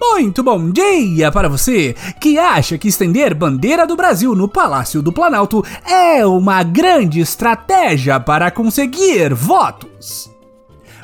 Muito bom dia para você que acha que estender bandeira do Brasil no Palácio do Planalto é uma grande estratégia para conseguir votos.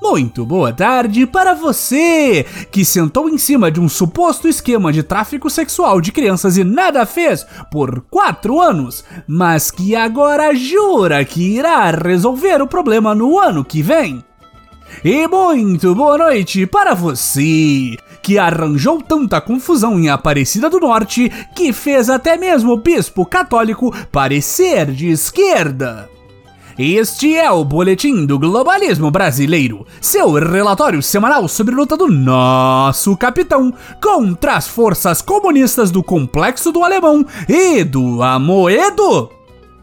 Muito boa tarde para você que sentou em cima de um suposto esquema de tráfico sexual de crianças e nada fez por quatro anos, mas que agora jura que irá resolver o problema no ano que vem. E muito boa noite para você que arranjou tanta confusão em Aparecida do Norte que fez até mesmo o bispo católico parecer de esquerda. Este é o Boletim do Globalismo Brasileiro, seu relatório semanal sobre a luta do nosso capitão contra as forças comunistas do Complexo do Alemão e do Amoedo.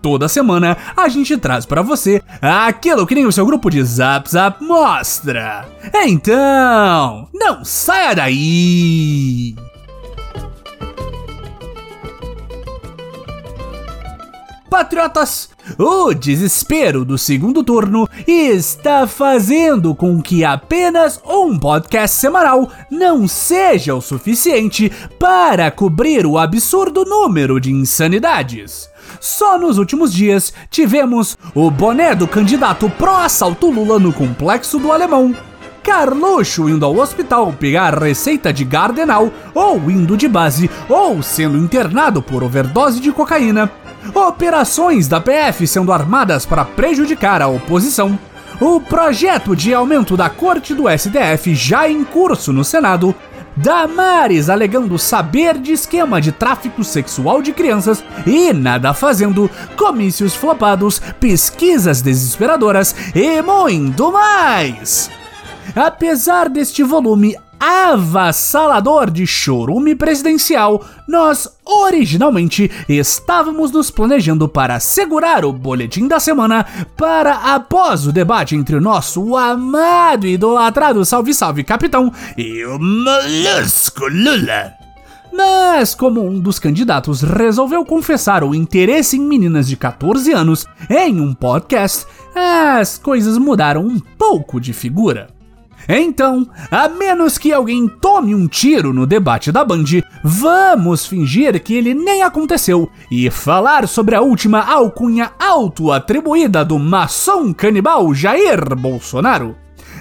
Toda semana a gente traz para você aquilo que nem o seu grupo de Zap Zap mostra. Então, não saia daí! Patriotas, o desespero do segundo turno está fazendo com que apenas um podcast semanal não seja o suficiente para cobrir o absurdo número de insanidades. Só nos últimos dias tivemos o boné do candidato pró-assalto Lula no complexo do Alemão. Carluxo indo ao hospital pegar receita de Gardenal, ou indo de base, ou sendo internado por overdose de cocaína. Operações da PF sendo armadas para prejudicar a oposição, o projeto de aumento da corte do STF já em curso no Senado, Damares alegando saber de esquema de tráfico sexual de crianças e nada fazendo, comícios flopados, pesquisas desesperadoras e muito mais. Apesar deste volume avassalador de chorume presidencial, nós originalmente estávamos nos planejando para segurar o boletim da semana para após o debate entre o nosso amado e idolatrado Salve Salve Capitão e o Molusco Lula. Mas, como um dos candidatos resolveu confessar o interesse em meninas de 14 anos em um podcast, as coisas mudaram um pouco de figura. Então, a menos que alguém tome um tiro no debate da Band, vamos fingir que ele nem aconteceu e falar sobre a última alcunha auto-atribuída do maçom canibal Jair Bolsonaro.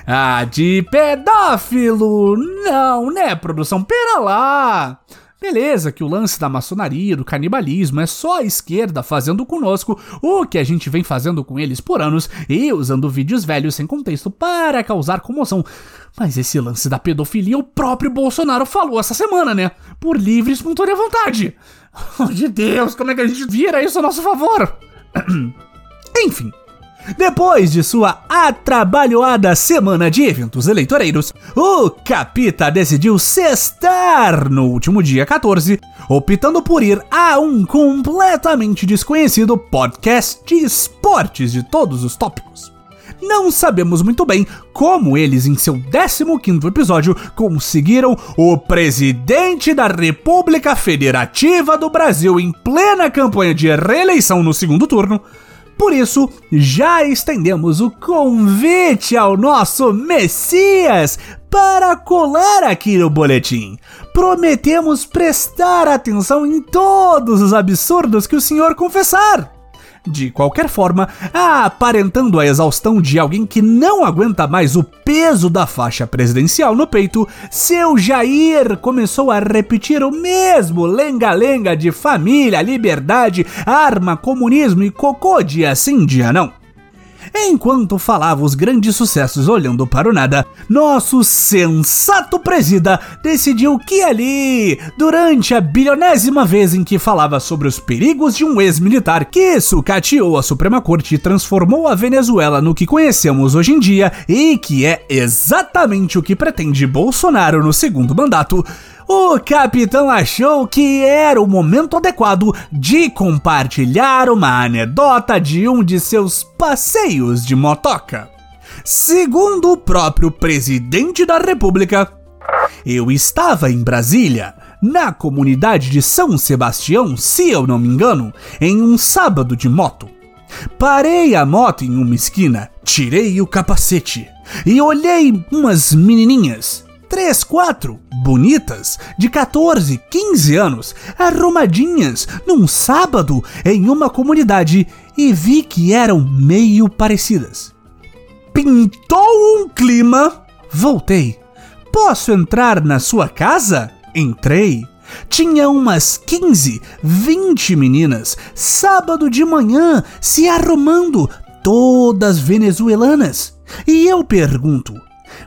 Ah, de pedófilo! Não, né, produção? Pera lá! Beleza, que o lance da maçonaria, do canibalismo, é só a esquerda fazendo conosco o que a gente vem fazendo com eles por anos e usando vídeos velhos sem contexto para causar comoção. Mas esse lance da pedofilia o próprio Bolsonaro falou essa semana, né? Por livre e espontânea vontade. Oh, de Deus, como é que a gente vira isso a nosso favor? Enfim. Depois de sua atrabalhoada semana de eventos eleitoreiros, o Capita decidiu cestar no último dia 14, optando por ir a um completamente desconhecido podcast de esportes de todos os tópicos. Não sabemos muito bem como eles, em seu 15 episódio, conseguiram o presidente da República Federativa do Brasil em plena campanha de reeleição no segundo turno por isso, já estendemos o convite ao nosso Messias para colar aqui no boletim. Prometemos prestar atenção em todos os absurdos que o senhor confessar. De qualquer forma, aparentando a exaustão de alguém que não aguenta mais o peso da faixa presidencial no peito, seu Jair começou a repetir o mesmo lenga-lenga de família, liberdade, arma, comunismo e cocô dia sim dia não. Enquanto falava os grandes sucessos olhando para o nada, nosso sensato presida decidiu que ali, durante a bilionésima vez em que falava sobre os perigos de um ex-militar que sucateou a Suprema Corte e transformou a Venezuela no que conhecemos hoje em dia e que é exatamente o que pretende Bolsonaro no segundo mandato, o capitão achou que era o momento adequado de compartilhar uma anedota de um de seus passeios de motoca. Segundo o próprio presidente da República, eu estava em Brasília, na comunidade de São Sebastião, se eu não me engano, em um sábado de moto. Parei a moto em uma esquina, tirei o capacete e olhei umas menininhas três, quatro, bonitas, de 14, 15 anos, arrumadinhas, num sábado, em uma comunidade e vi que eram meio parecidas. Pintou um clima, voltei. Posso entrar na sua casa? Entrei. Tinha umas 15, 20 meninas, sábado de manhã, se arrumando, todas venezuelanas. E eu pergunto: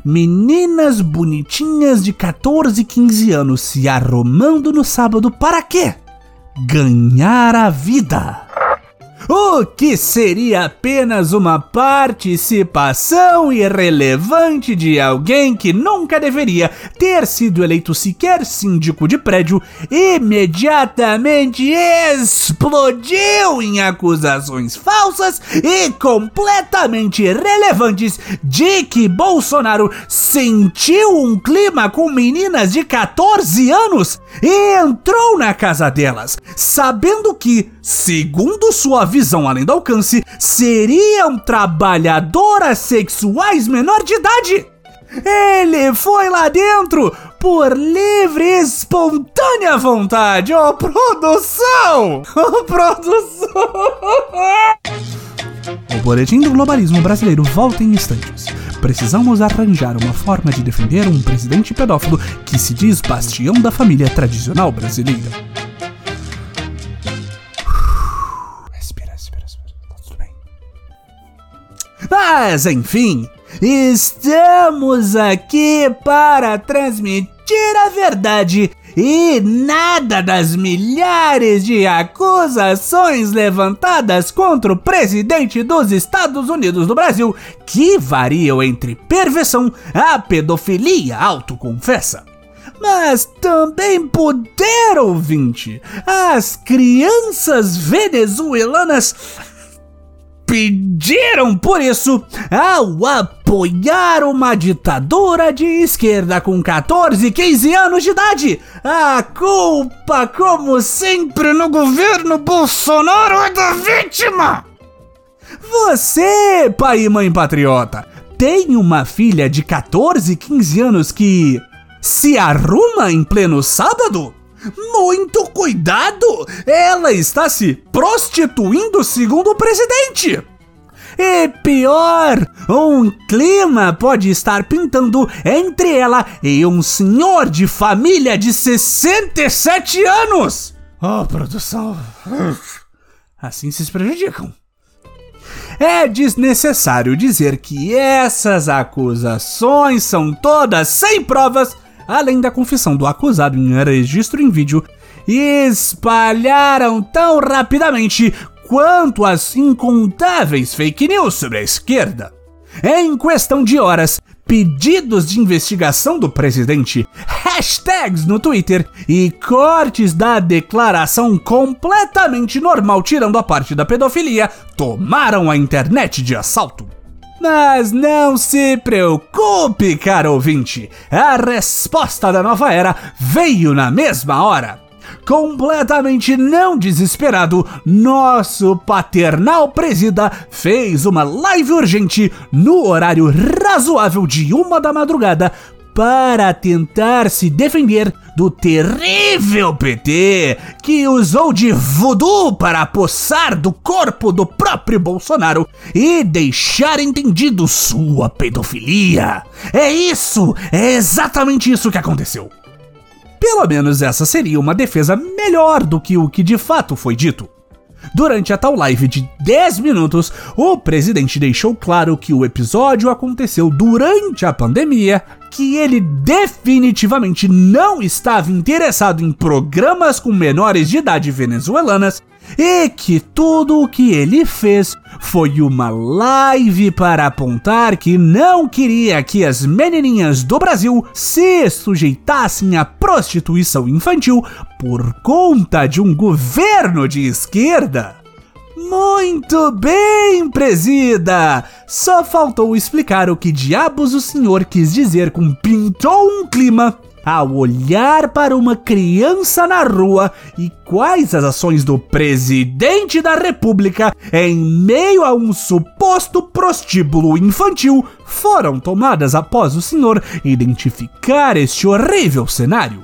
meninas bonitinhas de 14, 15 anos se arrumando no sábado para quê? Ganhar a vida. O que seria apenas uma participação irrelevante de alguém que nunca deveria ter sido eleito sequer síndico de prédio, imediatamente explodiu em acusações falsas e completamente irrelevantes de que Bolsonaro sentiu um clima com meninas de 14 anos e entrou na casa delas, sabendo que, segundo sua visão além do alcance, seriam trabalhadoras sexuais menor de idade. Ele foi lá dentro por livre e espontânea vontade. Ô, oh, produção! Ô, oh, produção! O boletim do globalismo brasileiro volta em instantes. Precisamos arranjar uma forma de defender um presidente pedófilo que se diz bastião da família tradicional brasileira. Mas, enfim, estamos aqui para transmitir a verdade e nada das milhares de acusações levantadas contra o presidente dos Estados Unidos do Brasil, que variam entre perversão a pedofilia autoconfessa. Mas também poder, ouvinte, as crianças venezuelanas pediram por isso ao apoiar uma ditadura de esquerda com 14, 15 anos de idade. A culpa, como sempre, no governo Bolsonaro é da vítima. Você, pai e mãe patriota, tem uma filha de 14, 15 anos que se arruma em pleno sábado? Muito cuidado! Ela está se prostituindo segundo o presidente! E pior, um clima pode estar pintando entre ela e um senhor de família de 67 anos! Oh, produção! Assim se prejudicam. É desnecessário dizer que essas acusações são todas sem provas além da confissão do acusado em registro em vídeo, espalharam tão rapidamente quanto as incontáveis fake news sobre a esquerda. Em questão de horas, pedidos de investigação do presidente, hashtags no Twitter e cortes da declaração completamente normal, tirando a parte da pedofilia, tomaram a internet de assalto. Mas não se preocupe, caro ouvinte, a resposta da nova era veio na mesma hora. Completamente não desesperado, nosso paternal presida fez uma live urgente no horário razoável de uma da madrugada para tentar se defender do terrível PT que usou de voodoo para apossar do corpo do próprio Bolsonaro e deixar entendido sua pedofilia. É isso, é exatamente isso que aconteceu. Pelo menos essa seria uma defesa melhor do que o que de fato foi dito. Durante a tal live de 10 minutos, o presidente deixou claro que o episódio aconteceu durante a pandemia, que ele definitivamente não estava interessado em programas com menores de idade venezuelanas e que tudo o que ele fez foi uma live para apontar que não queria que as menininhas do Brasil se sujeitassem à prostituição infantil por conta de um governo de esquerda. Muito bem, presida! Só faltou explicar o que diabos o senhor quis dizer com pintou um clima ao olhar para uma criança na rua e quais as ações do presidente da República em meio a um suposto prostíbulo infantil foram tomadas após o senhor identificar este horrível cenário.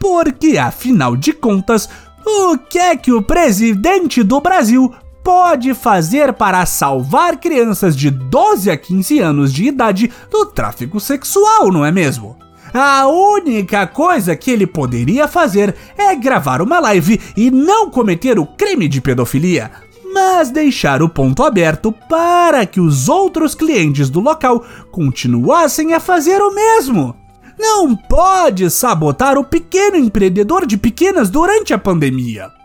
Porque, afinal de contas, o que é que o presidente do Brasil pode fazer para salvar crianças de 12 a 15 anos de idade do tráfico sexual, não é mesmo? A única coisa que ele poderia fazer é gravar uma live e não cometer o crime de pedofilia, mas deixar o ponto aberto para que os outros clientes do local continuassem a fazer o mesmo. Não pode sabotar o pequeno empreendedor de pequenas durante a pandemia.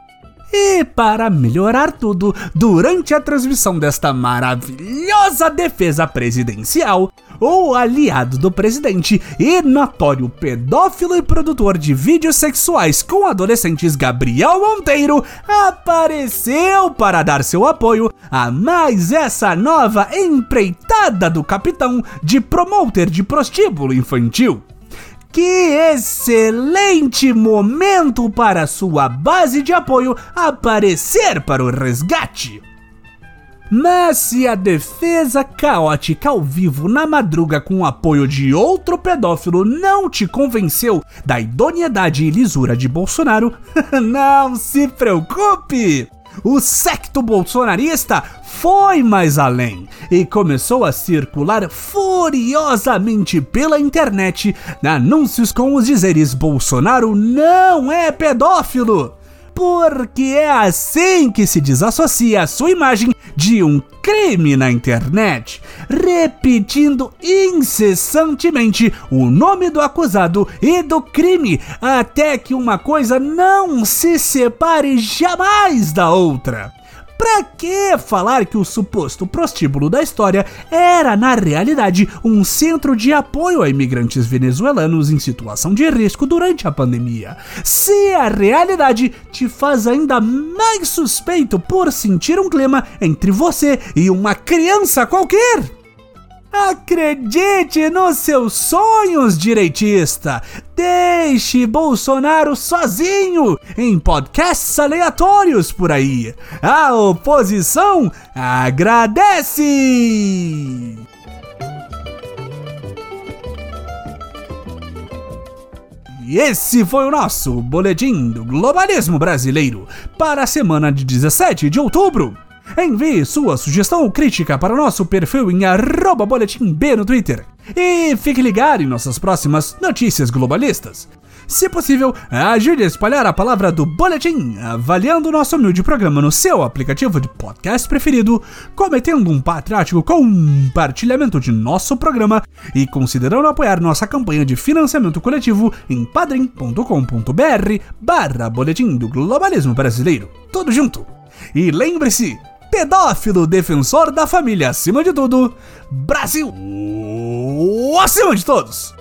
E para melhorar tudo, durante a transmissão desta maravilhosa defesa presidencial, o aliado do presidente e notório pedófilo e produtor de vídeos sexuais com adolescentes Gabriel Monteiro apareceu para dar seu apoio a mais essa nova empreitada do capitão de promoter de prostíbulo infantil. Que excelente momento para sua base de apoio aparecer para o resgate! Mas se a defesa caótica ao vivo na madruga com o apoio de outro pedófilo não te convenceu da idoneidade e lisura de Bolsonaro, não se preocupe! O secto bolsonarista foi mais além e começou a circular furiosamente pela internet anúncios com os dizeres Bolsonaro não é pedófilo porque é assim que se desassocia a sua imagem de um crime na internet, repetindo incessantemente o nome do acusado e do crime, até que uma coisa não se separe jamais da outra. Pra que falar que o suposto prostíbulo da história era, na realidade, um centro de apoio a imigrantes venezuelanos em situação de risco durante a pandemia? Se a realidade te faz ainda mais suspeito por sentir um clima entre você e uma criança qualquer? Acredite nos seus sonhos, direitista! Deixe Bolsonaro sozinho em podcasts aleatórios por aí. A oposição agradece! E esse foi o nosso Boletim do Globalismo Brasileiro para a semana de 17 de outubro. Envie sua sugestão ou crítica para o nosso perfil em arroba boletim B no Twitter. E fique ligado em nossas próximas notícias globalistas. Se possível, ajude a espalhar a palavra do Boletim, avaliando o nosso humilde programa no seu aplicativo de podcast preferido, cometendo um patriótico compartilhamento de nosso programa e considerando apoiar nossa campanha de financiamento coletivo em padrim.com.br barra Boletim do Globalismo Brasileiro. Tudo junto! E lembre-se, pedófilo defensor da família acima de tudo, Brasil acima de todos!